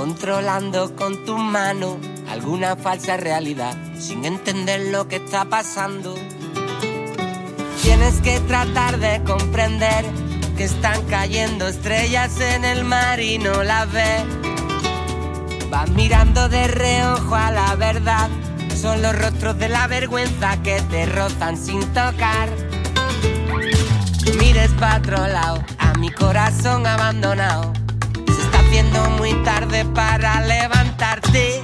controlando con tu mano alguna falsa realidad sin entender lo que está pasando. Tienes que tratar de comprender que están cayendo estrellas en el mar y no las ves. Vas mirando de reojo a la verdad, son los rostros de la vergüenza que te rozan sin tocar. Mires para otro lado, para levantarte.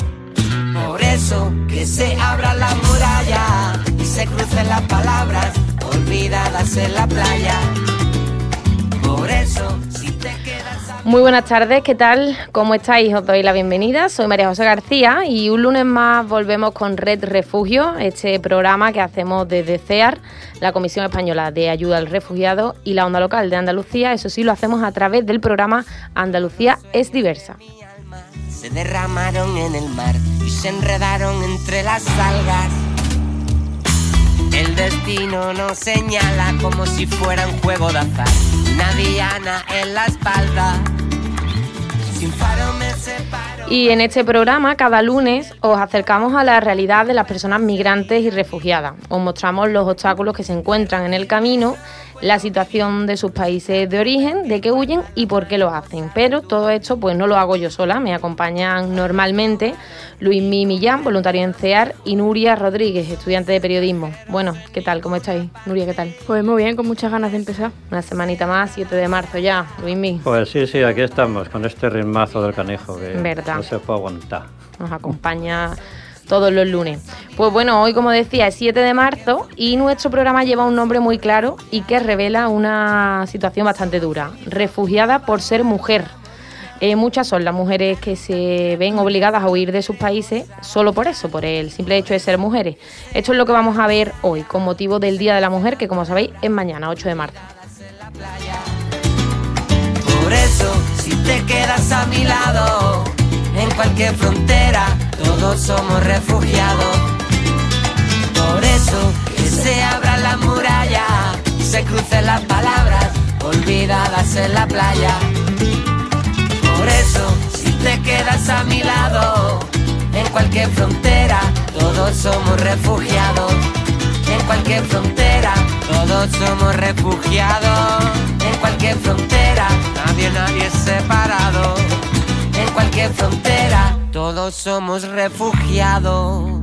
Por eso que se abra la muralla y se crucen las palabras olvidadas en la playa. Por eso, si te quedas. Muy buenas tardes, ¿qué tal? ¿Cómo estáis? Os doy la bienvenida. Soy María José García y un lunes más volvemos con Red Refugio, este programa que hacemos desde CEAR, la Comisión Española de Ayuda al Refugiado y la Onda Local de Andalucía. Eso sí, lo hacemos a través del programa Andalucía es diversa. Se derramaron en el mar y se enredaron entre las algas. El destino nos señala como si fuera un juego de azar. Una diana en la espalda y en este programa, cada lunes, os acercamos a la realidad de las personas migrantes y refugiadas. Os mostramos los obstáculos que se encuentran en el camino la situación de sus países de origen, de qué huyen y por qué lo hacen. Pero todo esto pues no lo hago yo sola, me acompañan normalmente Luis Mi Millán, voluntario en CEAR, y Nuria Rodríguez, estudiante de periodismo. Bueno, ¿qué tal? ¿Cómo estáis? Nuria, ¿qué tal? Pues muy bien, con muchas ganas de empezar. Una semanita más, 7 de marzo ya, Luis Mi. Pues sí, sí, aquí estamos, con este ritmazo del canejo que ¿Verdad? No se puede aguantar. Nos acompaña todos los lunes. Pues bueno, hoy como decía es 7 de marzo y nuestro programa lleva un nombre muy claro y que revela una situación bastante dura. Refugiada por ser mujer. Eh, muchas son las mujeres que se ven obligadas a huir de sus países solo por eso, por el simple hecho de ser mujeres. Esto es lo que vamos a ver hoy con motivo del Día de la Mujer que como sabéis es mañana, 8 de marzo. Por eso, si te quedas a mi lado, en cualquier frontera, todos somos refugiados. Por eso que se abra la muralla y se crucen las palabras olvidadas en la playa. Por eso, si te quedas a mi lado, en cualquier frontera, todos somos refugiados. En cualquier frontera, todos somos refugiados. En cualquier frontera, nadie, nadie es separado cualquier frontera, todos somos refugiados.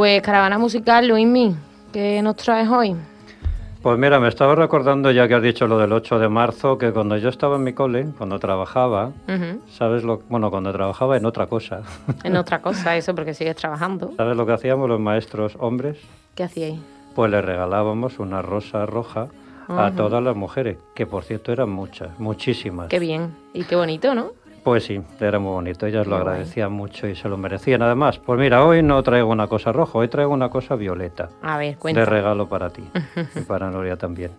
Pues caravana musical, Luismi, ¿qué nos traes hoy? Pues mira, me estaba recordando, ya que has dicho lo del 8 de marzo, que cuando yo estaba en mi cole, cuando trabajaba, ¿sabes lo Bueno, cuando trabajaba en otra cosa. En otra cosa, eso, porque sigues trabajando. ¿Sabes lo que hacíamos los maestros hombres? ¿Qué hacíais? Pues le regalábamos una rosa roja a todas las mujeres, que por cierto eran muchas, muchísimas. Qué bien y qué bonito, ¿no? Pues sí, era muy bonito, ellas lo agradecían mucho y se lo merecían. Además, pues mira, hoy no traigo una cosa roja, hoy traigo una cosa violeta. A ver, cuenta. De regalo para ti y para Noria también.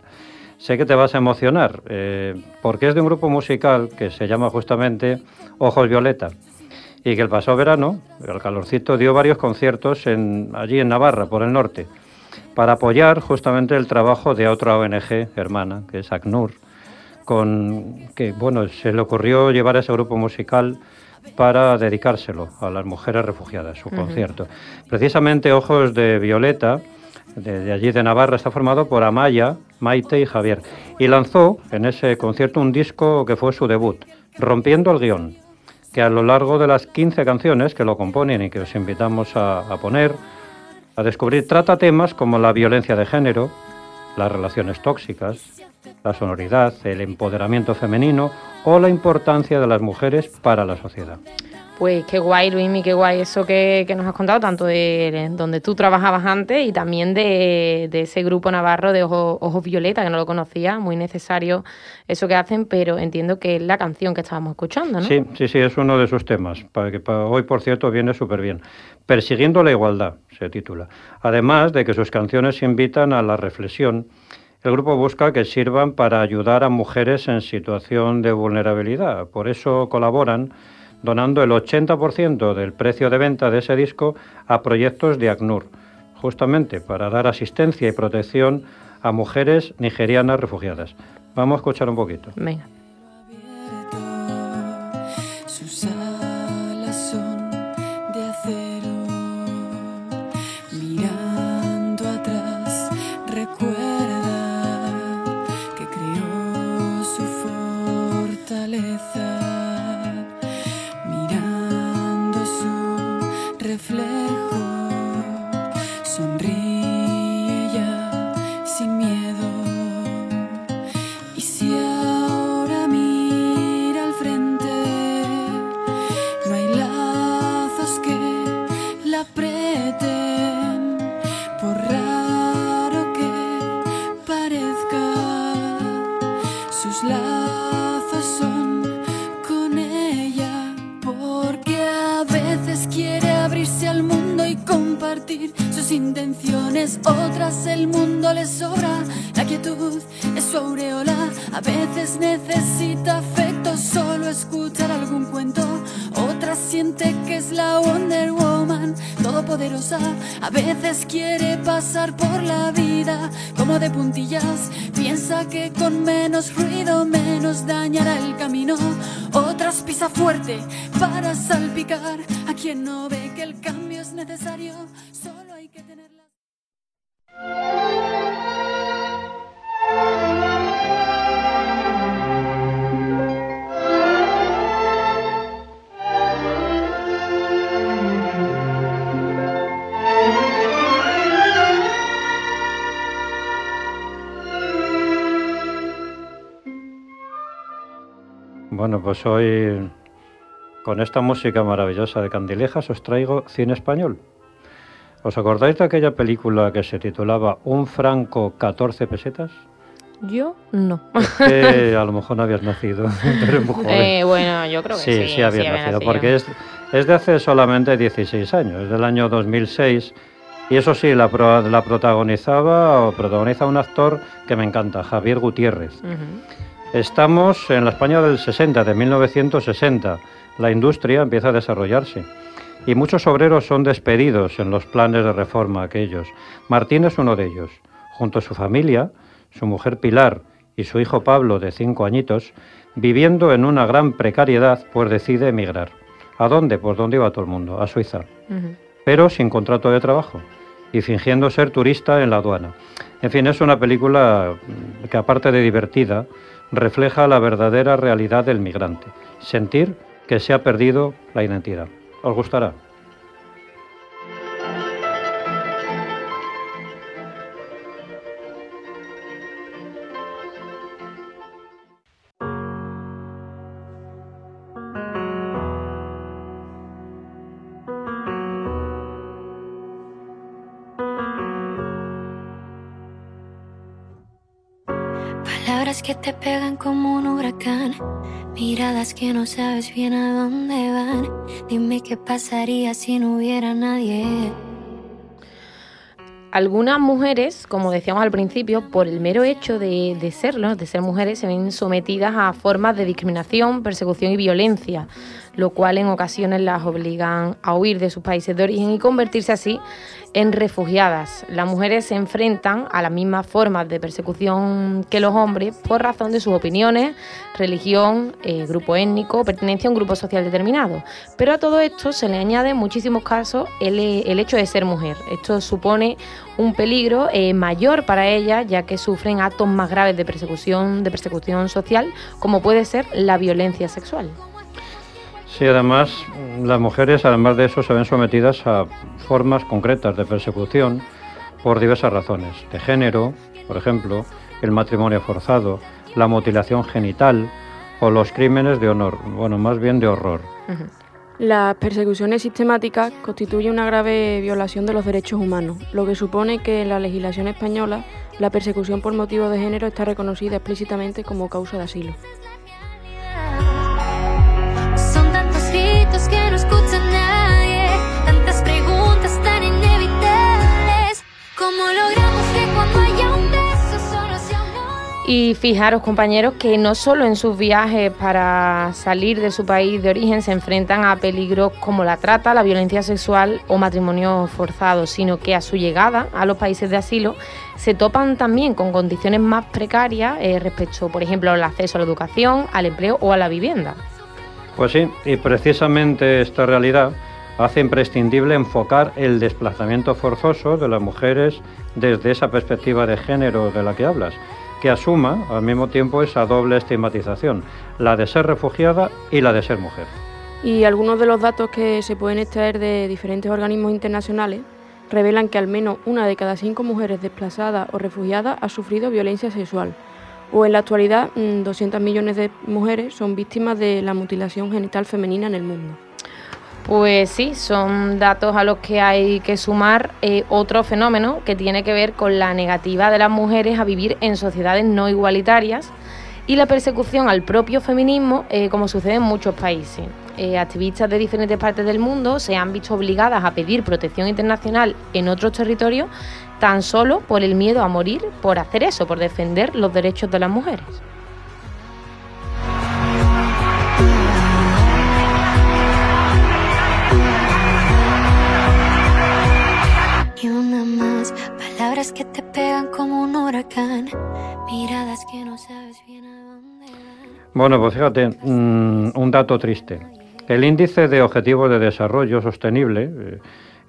Sé que te vas a emocionar, eh, porque es de un grupo musical que se llama justamente Ojos Violeta y que el pasado verano, el calorcito, dio varios conciertos en, allí en Navarra, por el norte, para apoyar justamente el trabajo de otra ONG hermana, que es ACNUR con que bueno, se le ocurrió llevar a ese grupo musical para dedicárselo a las mujeres refugiadas, su concierto. Precisamente Ojos de Violeta, de, allí de Navarra, está formado por Amaya, Maite y Javier. Y lanzó en ese concierto un disco que fue su debut, Rompiendo el Guión, que a lo largo de las 15 canciones que lo componen y que os invitamos a, a poner, a descubrir, trata temas como la violencia de género, las relaciones tóxicas, la sonoridad, el empoderamiento femenino o la importancia de las mujeres para la sociedad. Pues qué guay, Luismi, qué guay eso que, nos has contado, tanto de donde tú trabajabas antes y también de, ese grupo navarro de Ojos, Violeta, que no lo conocía, muy necesario eso que hacen, pero entiendo que es la canción que estábamos escuchando, ¿no? Sí, sí, sí, es uno de sus temas, para que hoy, por cierto, viene súper bien. Persiguiendo la igualdad, se titula. Además de que sus canciones invitan a la reflexión, el grupo busca que sirvan para ayudar a mujeres en situación de vulnerabilidad. Por eso colaboran donando el 80% del precio de venta de ese disco a proyectos de ACNUR, justamente para dar asistencia y protección a mujeres nigerianas refugiadas. Vamos a escuchar un poquito. Venga. Pasar por la vida como de puntillas. Piensa que con menos ruido menos dañará el camino. Otras pisa fuerte para salpicar a quien no ve que el cambio es necesario. Bueno, pues hoy con esta música maravillosa de Candilejas os traigo cine español. ¿Os acordáis de aquella película que se titulaba Un franco 14 pesetas? Yo no. a lo mejor no habías nacido, eh, bueno, yo creo que sí. Sí, sí habías nacido, porque es, es, de hace solamente 16 años, es del año 2006. Y eso sí, la, la protagonizaba o protagoniza un actor que me encanta, Javier Gutiérrez. Estamos en la España del 60, de 1960. La industria empieza a desarrollarse y muchos obreros son despedidos en los planes de reforma aquellos. Martín es uno de ellos. Junto a su familia, su mujer Pilar y su hijo Pablo, de cinco añitos, viviendo en una gran precariedad, pues decide emigrar. ¿A dónde? Pues dónde iba todo el mundo, a Suiza. Pero sin contrato de trabajo y fingiendo ser turista en la aduana. En fin, es una película que aparte de divertida, refleja la verdadera realidad del migrante, sentir que se ha perdido la identidad. ¿Os gustará? Te pegan como un huracán, miradas que no sabes bien a dónde van. Dime qué pasaría si no hubiera nadie. Algunas mujeres, como decíamos al principio, por el mero hecho de, de serlo, de ser mujeres, se ven sometidas a formas de discriminación, persecución y violencia, lo cual en ocasiones las obligan a huir de sus países de origen y convertirse así en refugiadas. Las mujeres se enfrentan a las mismas formas de persecución que los hombres por razón de sus opiniones, religión, eh, grupo étnico, pertenencia a un grupo social determinado. Pero a todo esto se le añade en muchísimos casos el, hecho de ser mujer. Esto supone un peligro eh, mayor para ellas, ya que sufren actos más graves de persecución, de persecución social, como puede ser la violencia sexual. Sí, además, las mujeres, además de eso, se ven sometidas a formas concretas de persecución por diversas razones, de género, por ejemplo, el matrimonio forzado, la mutilación genital o los crímenes de honor, bueno, más bien de horror. Las persecuciones sistemáticas constituyen una grave violación de los derechos humanos, lo que supone que en la legislación española la persecución por motivo de género está reconocida explícitamente como causa de asilo. Y fijaros, compañeros, que no solo en sus viajes para salir de su país de origen se enfrentan a peligros como la trata, la violencia sexual o matrimonio forzado, sino que a su llegada a los países de asilo se topan también con condiciones más precarias eh, respecto, por ejemplo, al acceso a la educación, al empleo o a la vivienda. Pues sí, y precisamente esta realidad hace imprescindible enfocar el desplazamiento forzoso de las mujeres desde esa perspectiva de género de la que hablas, que asuma al mismo tiempo esa doble estigmatización, la de ser refugiada y la de ser mujer. Y algunos de los datos que se pueden extraer de diferentes organismos internacionales revelan que al menos una de cada cinco mujeres desplazadas o refugiadas ha sufrido violencia sexual. O en la actualidad, mm, 200 millones de mujeres son víctimas de la mutilación genital femenina en el mundo. Pues sí, son datos a los que hay que sumar eh, otro fenómeno que tiene que ver con la negativa de las mujeres a vivir en sociedades no igualitarias y la persecución al propio feminismo, eh, como sucede en muchos países. Eh, activistas de diferentes partes del mundo se han visto obligadas a pedir protección internacional en otros territorios tan solo por el miedo a morir por hacer eso, por defender los derechos de las mujeres. Y una más, palabras que te pegan como un huracán, miradas que no sabes bien a dónde. Bueno, pues fíjate, mm, un dato triste. El índice de objetivos de desarrollo sostenible, eh,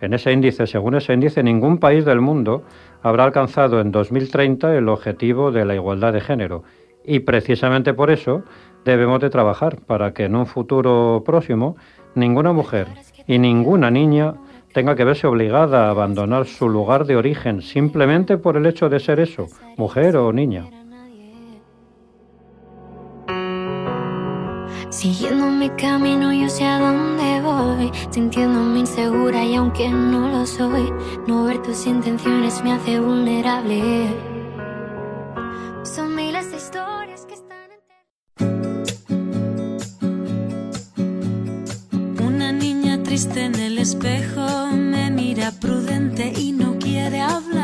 en ese índice, según ese índice, ningún país del mundo habrá alcanzado en 2030 el objetivo de la igualdad de género. Y precisamente por eso debemos de trabajar para que en un futuro próximo ninguna mujer y ninguna niña tenga que verse obligada a abandonar su lugar de origen simplemente por el hecho de ser eso, mujer o niña. Siguiendo mi camino, yo sé a dónde voy. Sintiéndome insegura y aunque no lo soy, no ver tus intenciones me hace vulnerable. Triste en el espejo me mira prudente y no quiere hablar.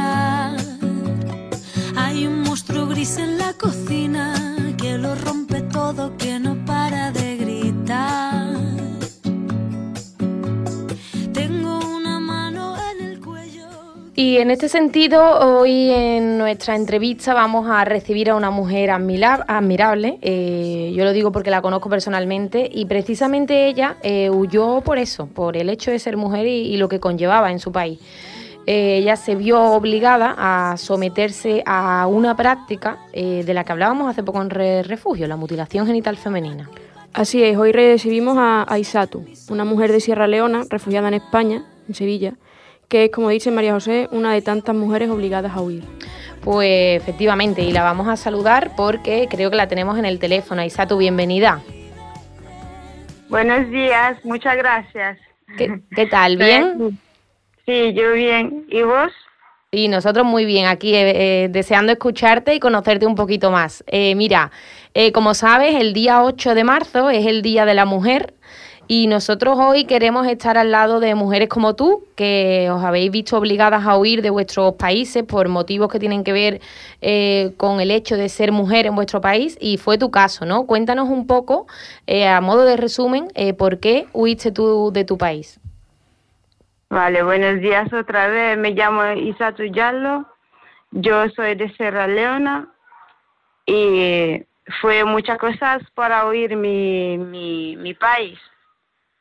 Y en este sentido, hoy en nuestra entrevista vamos a recibir a una mujer admira- admirable. eh, yo lo digo porque la conozco personalmente y precisamente ella eh, huyó por eso, por el hecho de ser mujer y, y lo que conllevaba en su país. Eh, ella se vio obligada a someterse a una práctica eh, de la que hablábamos hace poco en Re- Refugio, la mutilación genital femenina. Así es, hoy recibimos a Aisatu, una mujer de Sierra Leona, refugiada en España, en Sevilla, que es, como dice María José, una de tantas mujeres obligadas a huir. Pues efectivamente, y la vamos a saludar porque creo que la tenemos en el teléfono. Aisatu, bienvenida. Buenos días, muchas gracias. ¿Qué, qué tal? ¿Bien? Sí, yo bien. ¿Y vos? Y nosotros muy bien, aquí eh, eh, deseando escucharte y conocerte un poquito más. Eh, mira, eh, como sabes, el día 8 de marzo es el Día de la Mujer y nosotros hoy queremos estar al lado de mujeres como tú, que os habéis visto obligadas a huir de vuestros países por motivos que tienen que ver eh, con el hecho de ser mujer en vuestro país y fue tu caso, ¿no? Cuéntanos un poco, eh, a modo de resumen, eh, por qué huiste tú de tu país. Vale, buenos días otra vez. Me llamo Isatu Yallo. Yo soy de Sierra Leona y fue muchas cosas para huir mi, mi, mi país.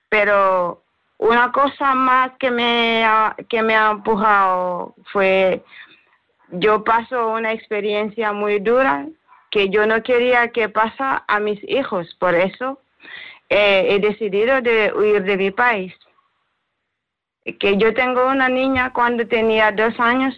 Pero una cosa más que me ha, que me ha empujado fue yo paso una experiencia muy dura que yo no quería que pasa a mis hijos, por eso eh, he decidido de huir de mi país. Que yo tengo una niña cuando tenía dos años.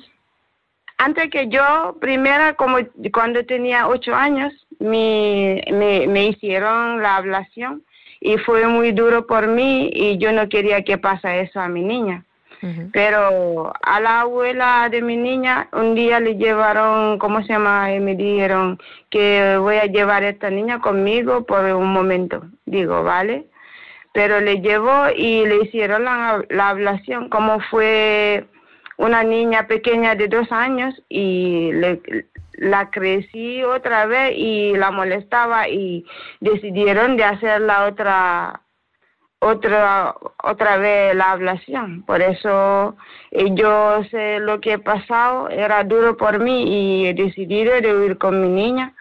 Antes que yo, primera, como cuando tenía ocho años, me, me, me hicieron la ablación y fue muy duro por mí y yo no quería que pasa eso a mi niña. Pero a la abuela de mi niña un día le llevaron, ¿cómo se llama? Y me dijeron que voy a llevar a esta niña conmigo por un momento. Digo, vale. Pero le llevó y le hicieron la, la ablación, como fue una niña pequeña de dos años y le, la crecí otra vez y la molestaba y decidieron de hacer la otra otra otra vez la ablación. Por eso eh, yo sé lo que he pasado era duro por mí y he decidido de huir con mi niña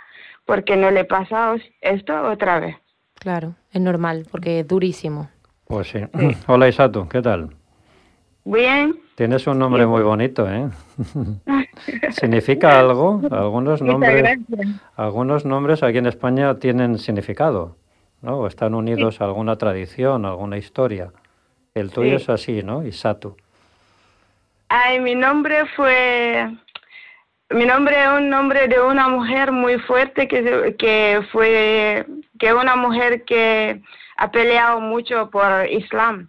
porque no le he pasado esto otra vez. Claro es normal porque es durísimo. Pues sí, hola Isato qué tal bien tienes un nombre muy bonito eh significa algo algunos nombres algunos nombres aquí en España tienen significado ¿no? O están unidos a alguna tradición, alguna historia. El tuyo es así, ¿no? Isatu. Ay, mi nombre fue... Mi nombre es un nombre de una mujer muy fuerte que, que fue... que una mujer que ha peleado mucho por Islam,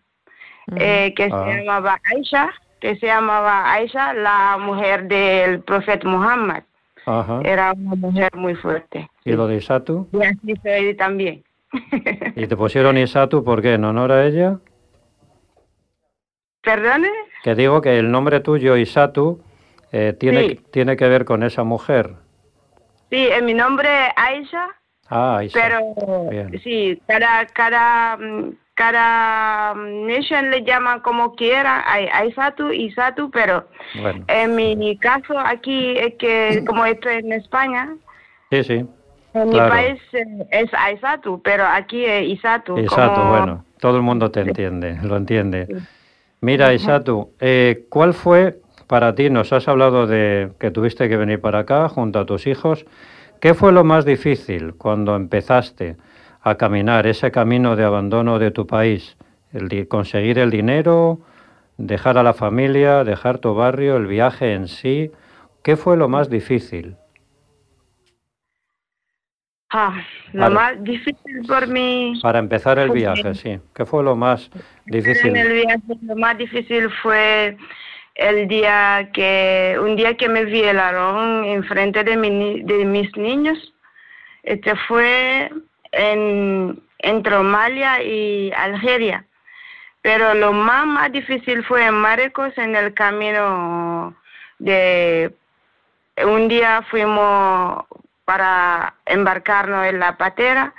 eh, que se Ah. llamaba Aisha, que se llamaba Aisha, la mujer del profeta Muhammad. Ajá. Era una mujer muy fuerte. ¿Y lo de Isatu? Y así soy también. ¿Y te pusieron Isatu por qué? ¿En honor a ella? ¿Perdone? Que digo que el nombre tuyo, Isatu, eh, tiene, Sí. tiene que ver con esa mujer. Sí, eh, mi nombre es Aisha, Ah, Isa. pero Bien. sí, cada, cada, mm, cada mm, nation le llama como quiera, hay, hay Satu y Satu, pero Bueno, en mi caso aquí es que como estoy en España, sí, sí. en Claro. mi país eh, es Aisatu, pero aquí es Isatu. Isatu, como- bueno, todo el mundo te entiende, lo entiende. Mira, Isatu, eh, ¿cuál fue para ti? Nos has hablado de que tuviste que venir para acá junto a tus hijos. ¿Qué fue lo más difícil cuando empezaste a caminar ese camino de abandono de tu país? El conseguir el dinero, dejar a la familia, dejar tu barrio, el viaje en sí. ¿Qué fue lo más difícil? Ah, lo más difícil por mí Para empezar el viaje, sí. ¿Qué fue lo más difícil? En el viaje lo más difícil fue el día que, un día que me violaron en frente de, mi de mis niños. Este fue en, entre Somalia y Algeria. Pero lo más, más difícil fue en Marruecos, en el camino de... Un día fuimos para embarcarnos en la patera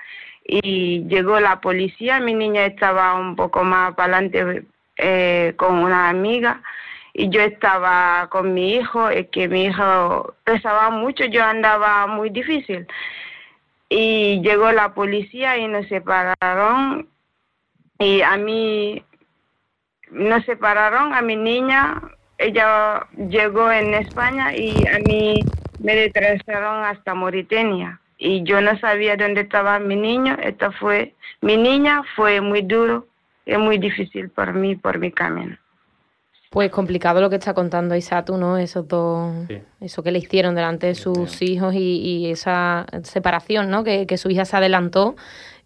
y llegó la policía. Mi niña estaba un poco más para adelante eh, con una amiga y yo estaba con mi hijo, es que mi hijo pesaba mucho, yo andaba muy difícil. Y llegó la policía y nos separaron y a mí nos separaron, a mi niña, ella llegó en España y a mí me retrasaron hasta Mauritania y yo no sabía dónde estaba mi niño, esta fue, mi niña fue muy duro, es muy difícil para mí, por mi camino. Pues complicado lo que está contando Isatu, ¿no? Esos dos, Sí. eso que le hicieron delante de sus hijos y, y esa separación, ¿no? Que, que su hija se adelantó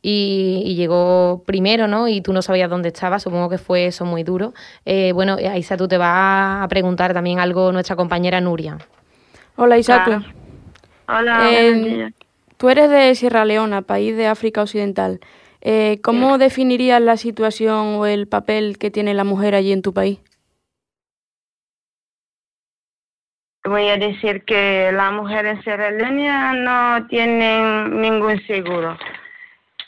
y, y llegó primero, ¿no? Y tú no sabías dónde estaba, supongo que fue eso muy duro. Eh, bueno, a Isatu te va a preguntar también algo nuestra compañera Nuria. Hola Isatu. Ah, Hola, Eh, buenos días. Tú eres de Sierra Leona, país de África Occidental. Eh, ¿Cómo definirías la situación o el papel que tiene la mujer allí en tu país? Voy a decir que las mujeres en Sierra no tienen ningún seguro.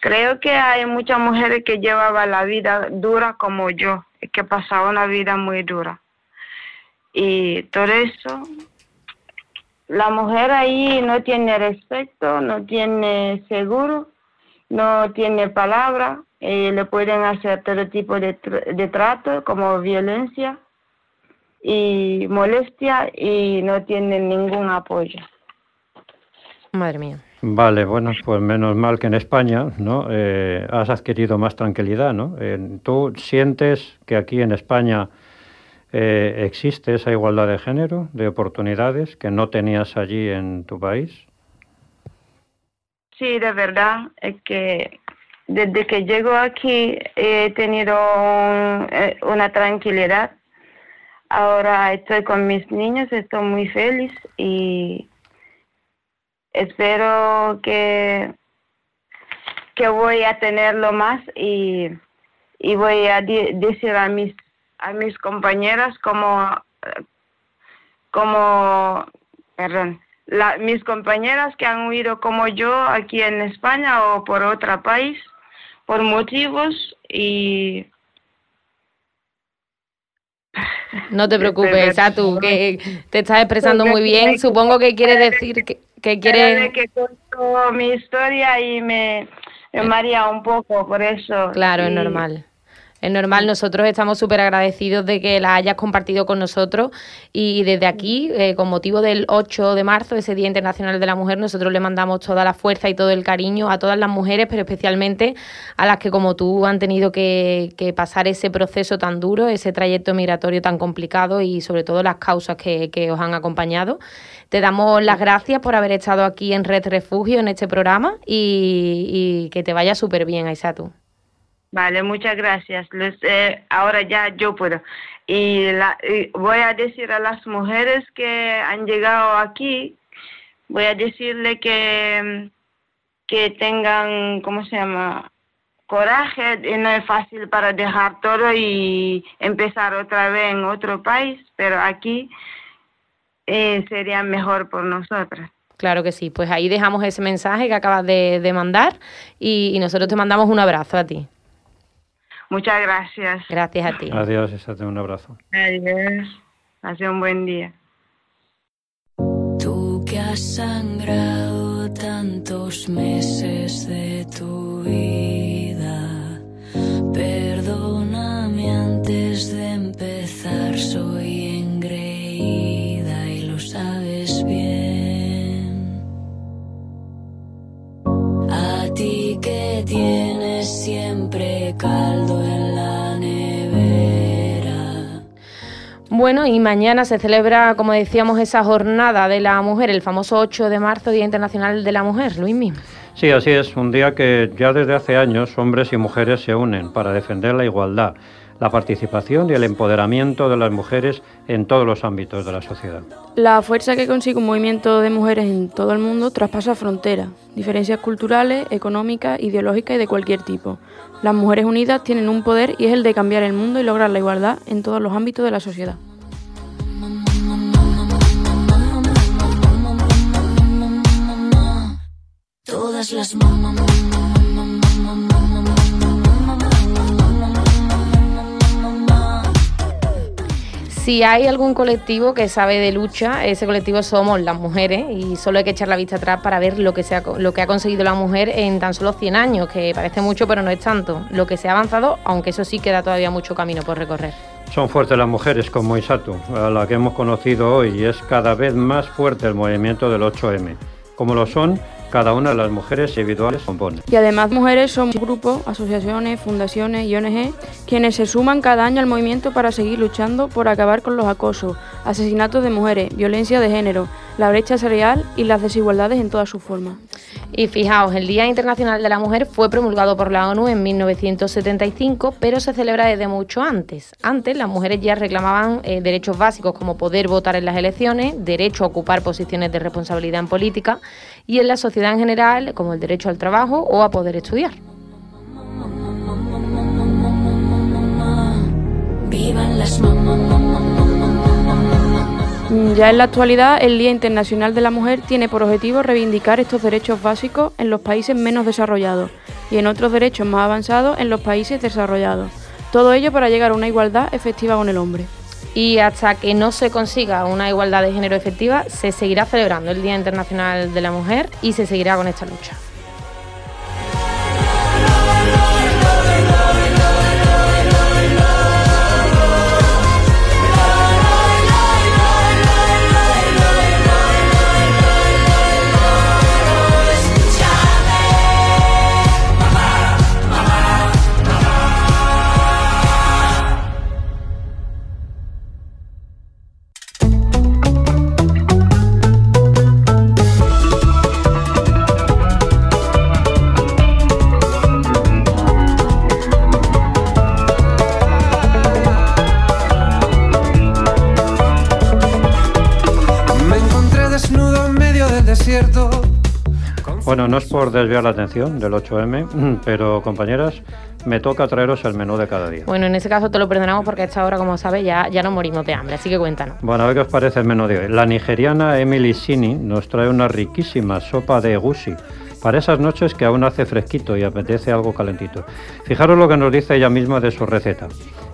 Creo que hay muchas mujeres que llevaban la vida dura como yo, que pasaban una vida muy dura. Y todo eso, la mujer ahí no tiene respeto, no tiene seguro no tiene palabra, y le pueden hacer todo tipo de, de trato como violencia y molestia y no tienen ningún apoyo. Madre mía. Vale, bueno, pues menos mal que en España, ¿no? Eh, has adquirido más tranquilidad, ¿no? Eh, ¿Tú sientes que aquí en España eh, existe esa igualdad de género, de oportunidades que no tenías allí en tu país? Sí, de verdad, es que desde que llego aquí he tenido una tranquilidad. Ahora estoy con mis niños, estoy muy feliz y espero que, que voy a tenerlo más y, voy a decir a mis, a mis compañeras como, como perdón, mis compañeras que han huido como yo aquí en España o por otro país por motivos y no te preocupes, tú que te estás expresando muy bien. Supongo que quiere decir que, que quiere... que cuento mi historia y me, me maría un poco, por eso. Claro, es normal. Es normal, nosotros estamos súper agradecidos de que la hayas compartido con nosotros y desde aquí, eh, con motivo del 8 de marzo, ese Día Internacional de la Mujer, nosotros le mandamos toda la fuerza y todo el cariño a todas las mujeres, pero especialmente a las que como tú han tenido que, pasar ese proceso tan duro, ese trayecto migratorio tan complicado y sobre todo las causas que, os han acompañado. Te damos las gracias por haber estado aquí en Red Refugio, en este programa, y, y que te vaya súper bien, Aisatu. Vale, muchas gracias. Eh, ahora ya yo puedo. Y, voy a decir a las mujeres que han llegado aquí, voy a decirle que, que tengan, ¿cómo se llama? Coraje, no es fácil para dejar todo y empezar otra vez en otro país, pero aquí eh, sería mejor por nosotras. Claro que sí, pues ahí dejamos ese mensaje que acabas de, mandar y, y nosotros te mandamos un abrazo a ti. Muchas gracias. Gracias a ti. Adiós, un abrazo. Adiós. Hace un buen día. Tú que has sangrado tantos meses de tu vida, perdóname antes de empezar, soy Bueno, y mañana se celebra, como decíamos, esa jornada de la mujer, el famoso 8 de marzo, Día Internacional de la Mujer. Luismi. Sí, así es, un día que ya desde hace años hombres y mujeres se unen para defender la igualdad, la participación y el empoderamiento de las mujeres en todos los ámbitos de la sociedad. La fuerza que consigue un movimiento de mujeres en todo el mundo traspasa fronteras, diferencias culturales, económicas, ideológicas y de cualquier tipo. Las mujeres unidas tienen un poder y es el de cambiar el mundo y lograr la igualdad en todos los ámbitos de la sociedad. Todas las Si hay algún colectivo que sabe de lucha, ese colectivo somos las mujeres y solo hay que echar la vista atrás para ver lo que, se ha, lo que ha conseguido la mujer en tan solo 100 años, que parece mucho pero no es tanto. Lo que se ha avanzado, aunque eso sí queda todavía mucho camino por recorrer. Son fuertes las mujeres como Isatu, a la que hemos conocido hoy, y es cada vez más fuerte el movimiento del 8M, como lo son cada una de las mujeres individuales compone. Y además mujeres son grupos, asociaciones, fundaciones y ONG quienes se suman cada año al movimiento para seguir luchando por acabar con los acosos, asesinatos de mujeres, violencia de género, la brecha salarial y las desigualdades en todas sus formas. Y fijaos, el Día Internacional de la Mujer fue promulgado por la ONU en 1975, pero se celebra desde mucho antes. Antes las mujeres ya reclamaban eh, derechos básicos como poder votar en las elecciones, derecho a ocupar posiciones de responsabilidad en política y en la sociedad en general como el derecho al trabajo o a poder estudiar. Ya en la actualidad, el Día Internacional de la Mujer tiene por objetivo reivindicar estos derechos básicos en los países menos desarrollados y en otros derechos más avanzados en los países desarrollados. Todo ello para llegar a una igualdad efectiva con el hombre. Y hasta que no se consiga una igualdad de género efectiva, se seguirá celebrando el Día Internacional de la Mujer y se seguirá con esta lucha. Bueno, no es por desviar la atención del 8M, pero compañeras, me toca traeros el menú de cada día. Bueno, en ese caso te lo perdonamos porque a esta hora, como sabes, ya, ya nos morimos de hambre, así que cuéntanos. Bueno, a ver qué os parece el menú de hoy. La nigeriana Emily Sini nos trae una riquísima sopa de egusi para esas noches que aún hace fresquito y apetece algo calentito. Fijaros lo que nos dice ella misma de su receta.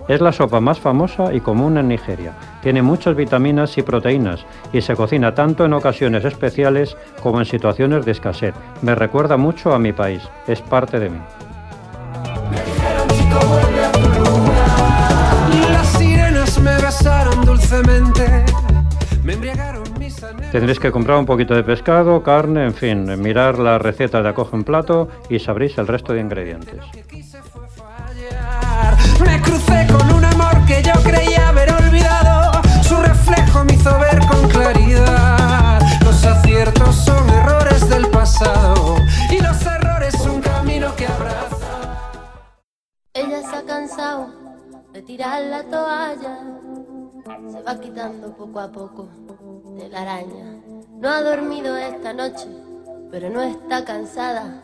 Es la sopa más famosa y común en Nigeria. Tiene muchas vitaminas y proteínas y se cocina tanto en ocasiones especiales como en situaciones de escasez. Me recuerda mucho a mi país. Es parte de mí. Las sirenas me besaron dulcemente, me embriagaron mis Tendréis que comprar un poquito de pescado, carne, en fin, mirar la receta de acoge en plato y sabréis el resto de ingredientes. Con un amor que yo creía haber olvidado. Su reflejo me hizo ver con claridad. Los aciertos son errores del pasado y los errores un camino que abraza. Ella se ha cansado de tirar la toalla. Se va quitando poco a poco de la araña. No ha dormido esta noche, pero no está cansada.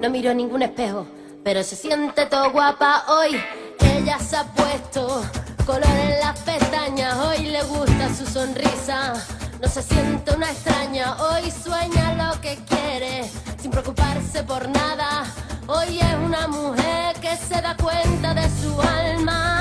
No miró ningún espejo, pero se siente todo guapa hoy. Ella se ha puesto color en las pestañas. Hoy le gusta su sonrisa. No se siente una extraña. Hoy sueña lo que quiere, sin preocuparse por nada. Hoy es una mujer que se da cuenta de su alma.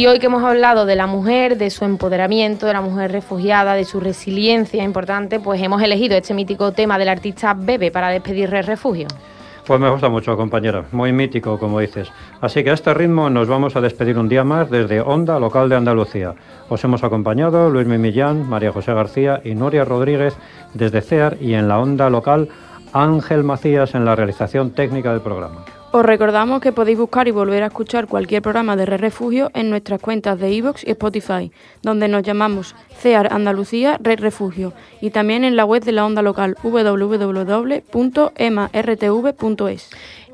Y hoy que hemos hablado de la mujer, de su empoderamiento, de la mujer refugiada, de su resiliencia importante, pues hemos elegido este mítico tema del artista Bebe para despedir el refugio. Pues me gusta mucho, compañera. Muy mítico, como dices. Así que a este ritmo nos vamos a despedir un día más desde Onda Local de Andalucía. Os hemos acompañado Luis Mimillán, María José García y Nuria Rodríguez desde CEAR y en la Onda Local Ángel Macías en la realización técnica del programa. Os recordamos que podéis buscar y volver a escuchar cualquier programa de Red Refugio en nuestras cuentas de iVoox y Spotify, donde nos llamamos CEAR Andalucía Red Refugio, y también en la web de la onda local www.emartv.es.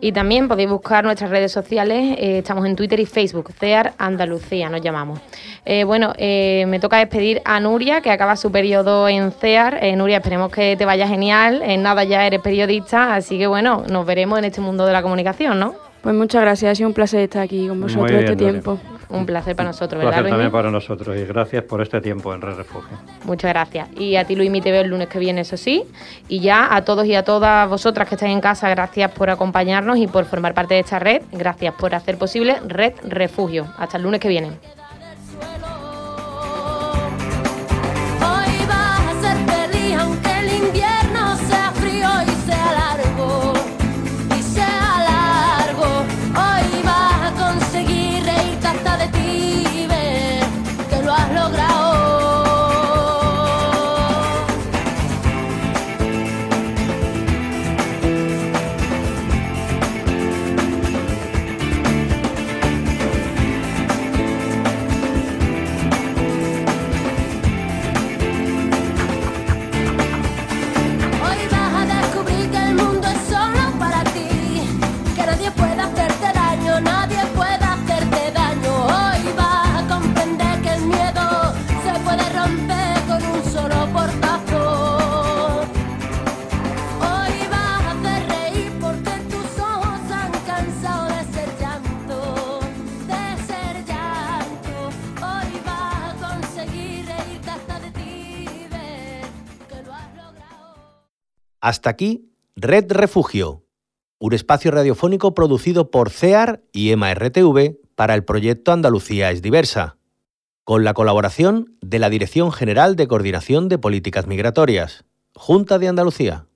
Y también podéis buscar nuestras redes sociales, eh, estamos en Twitter y Facebook, CEAR Andalucía nos llamamos. Eh, bueno, eh, me toca despedir a Nuria, que acaba su periodo en CEAR. Eh, Nuria, esperemos que te vaya genial, en nada ya eres periodista, así que bueno, nos veremos en este mundo de la comunicación, ¿no? Pues muchas gracias, ha sido un placer estar aquí con vosotros Muy este bien, tiempo. Un placer para nosotros, Un ¿verdad, placer también para nosotros y gracias por este tiempo en Red Refugio. Muchas gracias. Y a ti, Luismi, te veo el lunes que viene, eso sí. Y ya a todos y a todas vosotras que estáis en casa, gracias por acompañarnos y por formar parte de esta red. Gracias por hacer posible Red Refugio. Hasta el lunes que viene. Hasta aquí, Red Refugio, un espacio radiofónico producido por CEAR y EMA-RTV para el proyecto Andalucía es diversa, con la colaboración de la Dirección General de Coordinación de Políticas Migratorias, Junta de Andalucía.